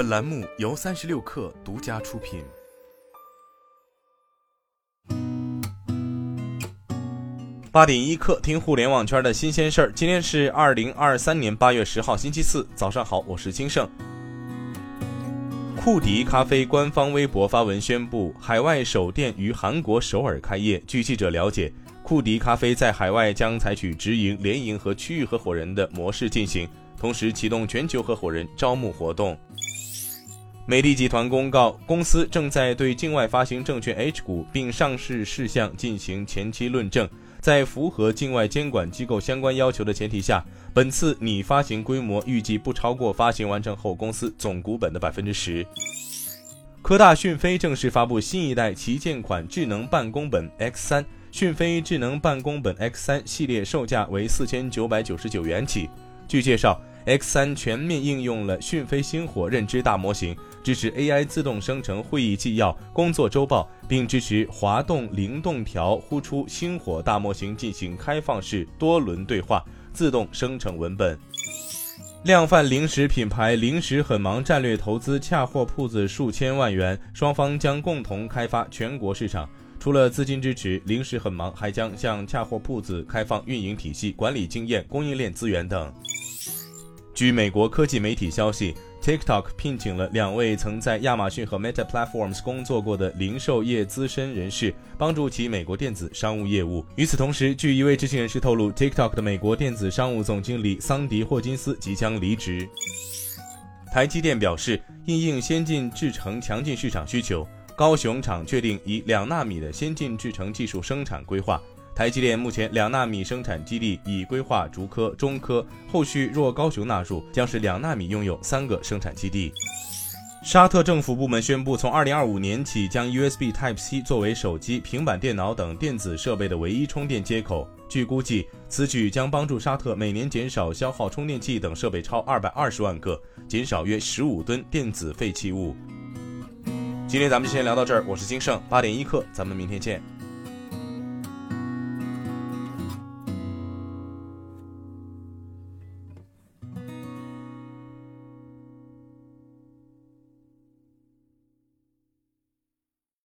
本栏目由三十六氪独家出品。八点一刻，听互联网圈的新鲜事儿。今天是二零二三年八月十号，星期四，早上好，我是金盛。库迪咖啡官方微博发文宣布，海外首店于韩国首尔开业。据记者了解，库迪咖啡在海外将采取直营、联营和区域合伙人的模式进行，同时启动全球合伙人招募活动。美的集团公告，公司正在对境外发行证券 H 股并上市事项进行前期论证。在符合境外监管机构相关要求的前提下，本次拟发行规模预计不超过发行完成后公司总股本的百分之十。科大讯飞正式发布新一代旗舰款智能办公本 X 三，讯飞智能办公本 X 三系列售价为四千九百九十九元起。据介绍。X 三全面应用了讯飞星火认知大模型，支持 AI 自动生成会议纪要、工作周报，并支持滑动灵动条呼出星火大模型进行开放式多轮对话，自动生成文本。量贩零食品牌零食很忙战略投资恰货铺子数千万元，双方将共同开发全国市场。除了资金支持，零食很忙还将向恰货铺子开放运营体系、管理经验、供应链资源等。据美国科技媒体消息，TikTok 聘请了两位曾在亚马逊和 Meta Platforms 工作过的零售业资深人士，帮助其美国电子商务业务。与此同时，据一位知情人士透露，TikTok 的美国电子商务总经理桑迪·霍金斯即将离职。台积电表示，因应先进制程强劲市场需求，高雄厂确定以两纳米的先进制程技术生产规划。台积电目前两纳米生产基地已规划竹科、中科，后续若高雄纳入，将是两纳米拥有三个生产基地。沙特政府部门宣布，从二零二五年起，将 USB Type-C 作为手机、平板电脑等电子设备的唯一充电接口。据估计，此举将帮助沙特每年减少消耗充电器等设备超二百二十万个，减少约十五吨电子废弃物。今天咱们就先聊到这儿，我是金盛，八点一刻，咱们明天见。